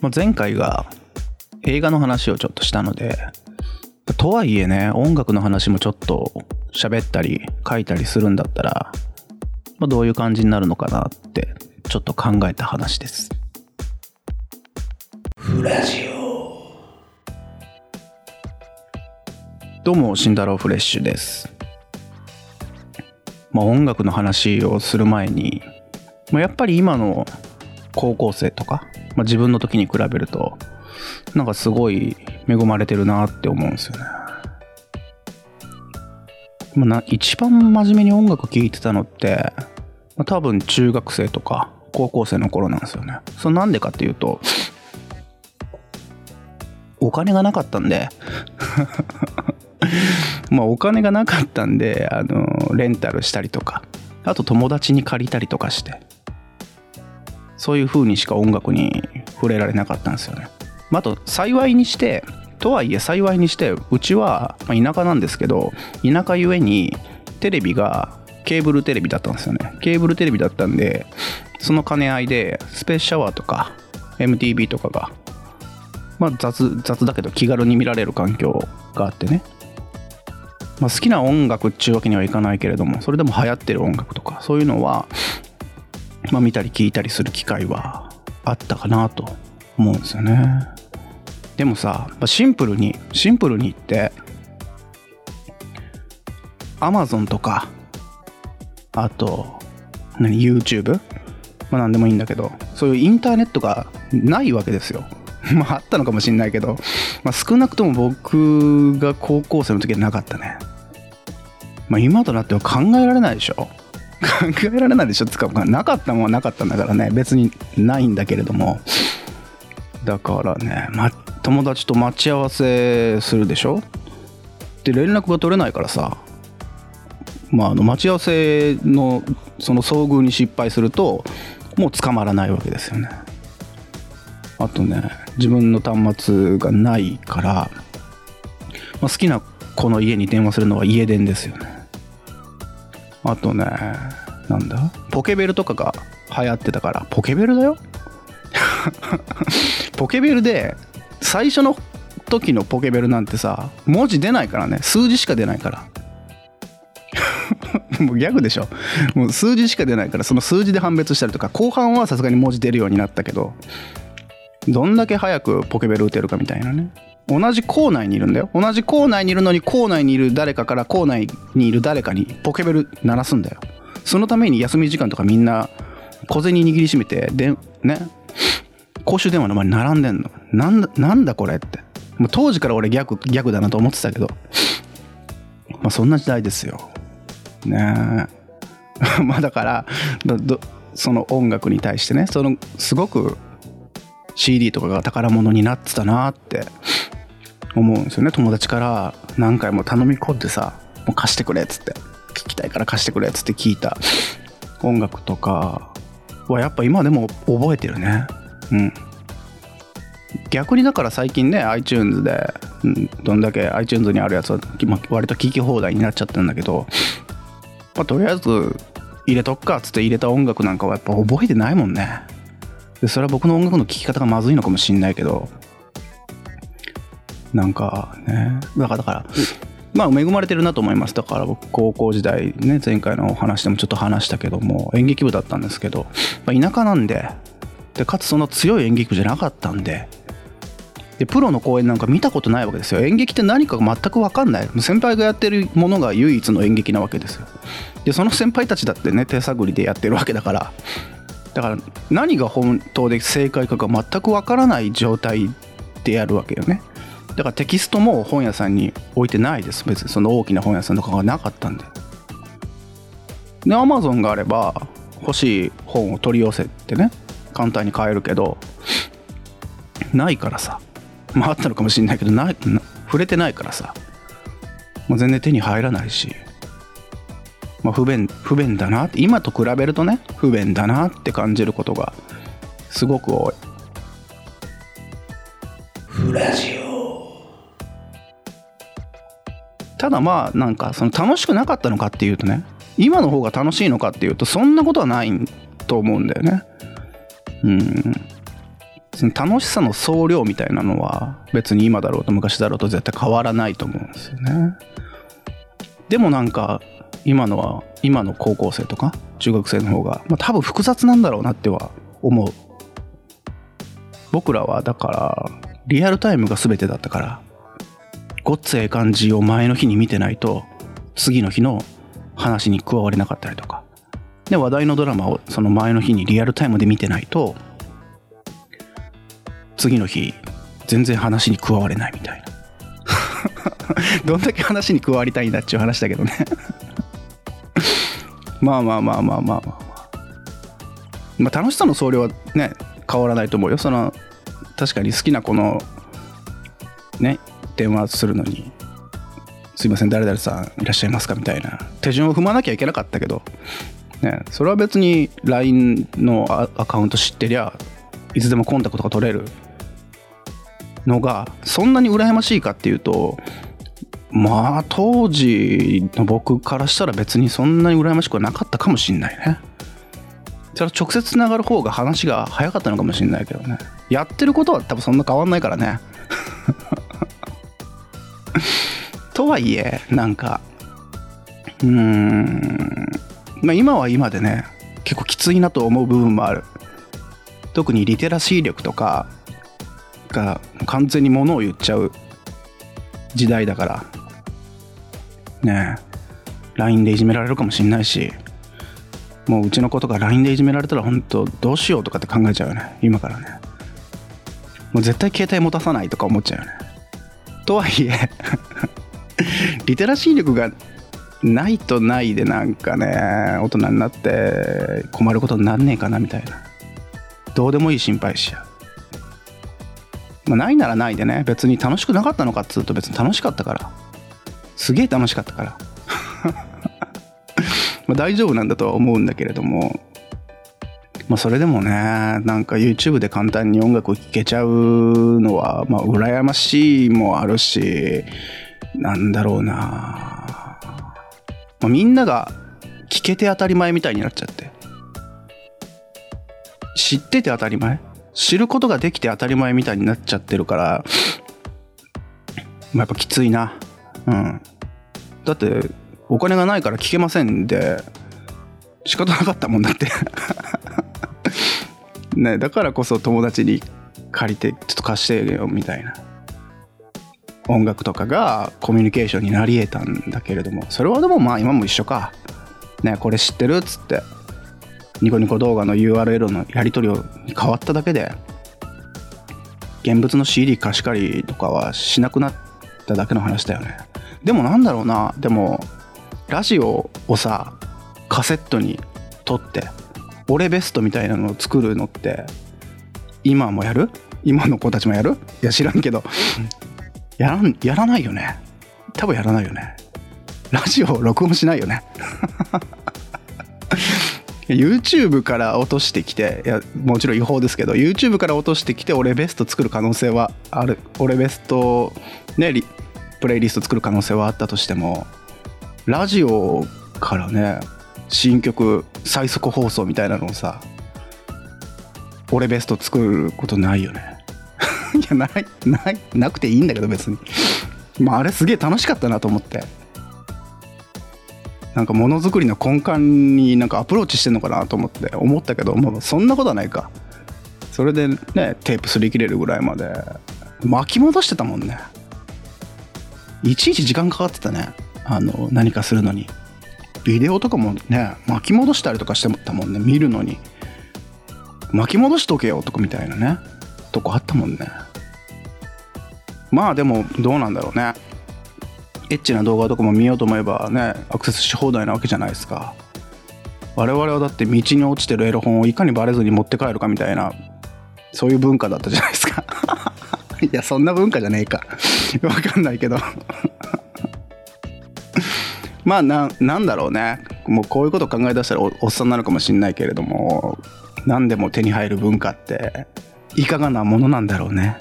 まあ、前回が映画の話をちょっとしたので、とはいえね、音楽の話もちょっと喋ったり書いたりするんだったら、まあ、どういう感じになるのかなってちょっと考えた話です。フラジオどうも、慎太郎フレッシュです。まあ、音楽の話をする前に、まあ、やっぱり今の高校生とか、まあ、自分の時に比べるとなんかすごい恵まれてるなって思うんですよね。まあ、な一番真面目に音楽聴いてたのって、まあ、多分中学生とか高校生の頃なんですよね。それなんでかっていうとお金がなかったんで まあお金がなかったんであのレンタルしたりとかあと友達に借りたりとかしてそういう風にしか音楽に触れられなかったんですよね。あと幸いにしてとはいえ幸いにしてうちは田舎なんですけど田舎ゆえにテレビがケーブルテレビだったんですよねケーブルテレビだったんでその兼ね合いでスペースシャワーとか MTV とかがまあ雑雑だけど気軽に見られる環境があってねまあ、好きな音楽っちゅうわけにはいかないけれどもそれでも流行ってる音楽とかそういうのはまあ、見たり聞いたりする機会はあったかなと思うんですよね。でもさシンプルにシンプルに言ってアマゾンとかあと何 YouTube まあ何でもいいんだけどそういうインターネットがないわけですよ。まああったのかもしんないけど、まあ、少なくとも僕が高校生の時はなかったね。まあ今となっては考えられないでしょ。考えられないでしょ。つかなかったもんはなかったんだからね。別にないんだけれども。だからね、ま、友達と待ち合わせするでしょ。で連絡が取れないからさ。まあ、あの待ち合わせのその遭遇に失敗するともう捕まらないわけですよね。あとね自分の端末がないから、まあ、好きな子の家に電話するのは家電ですよね。あとね、なんだ？ポケベルとかが流行ってたから、ポケベルだよ？ポケベルで、最初の時のポケベルなんてさ、文字出ないからね、数字しか出ないから。もうギャグでしょ。もう数字しか出ないから、その数字で判別したりとか、後半はさすがに文字出るようになったけど、どんだけ早くポケベル打てるかみたいなね。同じ校内にいるんだよ。同じ校内にいるのに校内にいる誰かから校内にいる誰かにポケベル鳴らすんだよ。そのために休み時間とかみんな小銭握りしめてでね公衆電話の前に並んでんの。なんだなんだこれって。もう当時から俺逆逆だなと思ってたけど。まあそんな時代ですよ。ねえ。まあだからその音楽に対してねそのすごく CD とかが宝物になってたなって。思うんですよね。友達から何回も頼み込んでさもう貸してくれっつって聞きたいから貸してくれっつって聞いた。音楽とかはやっぱ今でも覚えてるね。うん。逆にだから最近ね iTunes で、うん、どんだけ iTunes にあるやつは割と聞き放題になっちゃったんだけど、まあ、とりあえず入れとくかっつって入れた音楽なんかはやっぱ覚えてないもんね。でそれは僕の音楽の聴き方がまずいのかもしんないけどなんかね。だからだから、まあ恵まれてるなと思います。だから僕高校時代ね前回のお話でもちょっと話したけども演劇部だったんですけど、まあ、田舎なんででかつその強い演劇部じゃなかったんででプロの公演なんか見たことないわけですよ。演劇って何か全く分かんない。先輩がやってるものが唯一の演劇なわけですよ。でその先輩たちだってね手探りでやってるわけだから。だから何が本当で正解かが全く分からない状態でやるわけよね。だからテキストも本屋さんに置いてないです。別にその大きな本屋さんとかがなかったんで。でアマゾンがあれば欲しい本を取り寄せてね簡単に買えるけどないからさ。まああったのかもしれないけどない触れてないからさ。もう全然手に入らないし、まあ、不便不便だな。って今と比べるとね不便だなって感じることがすごく多い。フラジオ。ただまあなんかその楽しくなかったのかっていうとね今の方が楽しいのかっていうとそんなことはないと思うんだよねうん楽しさの総量みたいなのは別に今だろうと昔だろうと絶対変わらないと思うんですよね。でもなんか今のは今の高校生とか中学生の方が、まあ、多分複雑なんだろうなっては思う。僕らはだからリアルタイムが全てだったからごっつええ感じを前の日に見てないと次の日の話に加われなかったりとか。で話題のドラマをその前の日にリアルタイムで見てないと次の日全然話に加われないみたいな。どんだけ話に加わりたいんだっちゅう話だけどね。まあまあまあまあまあまあまあ。楽しさの総量はね変わらないと思うよ。その確かに好きな子のね電話するのに「すいません誰々さんいらっしゃいますか?」みたいな。手順を踏まなきゃいけなかったけど、ね、それは別に LINE のアカウント知ってりゃいつでもコンタクトが取れる。のがそんなに羨ましいかっていうとまあ当時の僕からしたら別にそんなに羨ましくはなかったかもしんないね。それ直接つながる方が話が早かったのかもしんないけどね。やってることは多分そんな変わんないからね。とはいえなんかうーんまあ今は今でね結構きついなと思う部分もある。特にリテラシー力とかが完全に物を言っちゃう時代だから。ねえ LINE でいじめられるかもしんないしもううちの子とか LINE でいじめられたら本当どうしようとかって考えちゃうよね今からね。もう絶対携帯持たさないとか思っちゃうよね。とはいえ リテラシー力がないとないでなんかね大人になって困ることになんねえかなみたいな。どうでもいい心配しちゃう、まあ、ないならないでね。別に楽しくなかったのかっつうと別に楽しかったから。すげえ楽しかったから。ま大丈夫なんだとは思うんだけれども。まあそれでもねなんか YouTube で簡単に音楽を聴けちゃうのはまあ羨ましいもあるしなんだろうな、まあ、みんなが聞けて当たり前みたいになっちゃって。知ってて当たり前？知ることができて当たり前みたいになっちゃってるから、まあ、やっぱきついな。うん。だってお金がないから聞けませんで仕方なかったもんだって。ねだからこそ友達に借りてちょっと貸してよみたいな。音楽とかがコミュニケーションになり得たんだけれどもそれはでもまあ今も一緒か。ねこれ知ってるっつってニコニコ動画の URL のやり取りに変わっただけで現物の CD 貸し借りとかはしなくなっただけの話だよね。でもなんだろうなでもラジオをさカセットに撮って俺ベストみたいなのを作るのって今もやる？今の子たちもやる？いや知らんけど。やらんやらないよね。多分やらないよね。ラジオ録音しないよね。YouTube から落としてきていやもちろん違法ですけど YouTube から落としてきて俺ベスト作る可能性はある。俺ベストねプレイリスト作る可能性はあったとしてもラジオからね新曲最速放送みたいなのをさ俺ベスト作ることないよね。いやないないなくていいんだけど別に。まああれすげえ楽しかったなと思って。なんかものづくりの根幹になんかアプローチしてんのかなと思って思ったけどもうそんなことはないか。それでねテープ擦り切れるぐらいまで。巻き戻してたもんね。いちいち時間かかってたね。あの何かするのに。ビデオとかもね巻き戻したりとかしてたもんね。見るのに。巻き戻しとけよとかみたいなね。とこあったもんね。まあでもどうなんだろうね。エッチな動画とかも見ようと思えばねアクセスし放題なわけじゃないですか。我々はだって道に落ちてるエロ本をいかにバレずに持って帰るかみたいなそういう文化だったじゃないですか。いやそんな文化じゃねえか。わかんないけど。まあななんだろうね。もうこういうこと考え出したらおっさんなのかもしんないけれども何でも手に入る文化っていかがなものなんだろうね。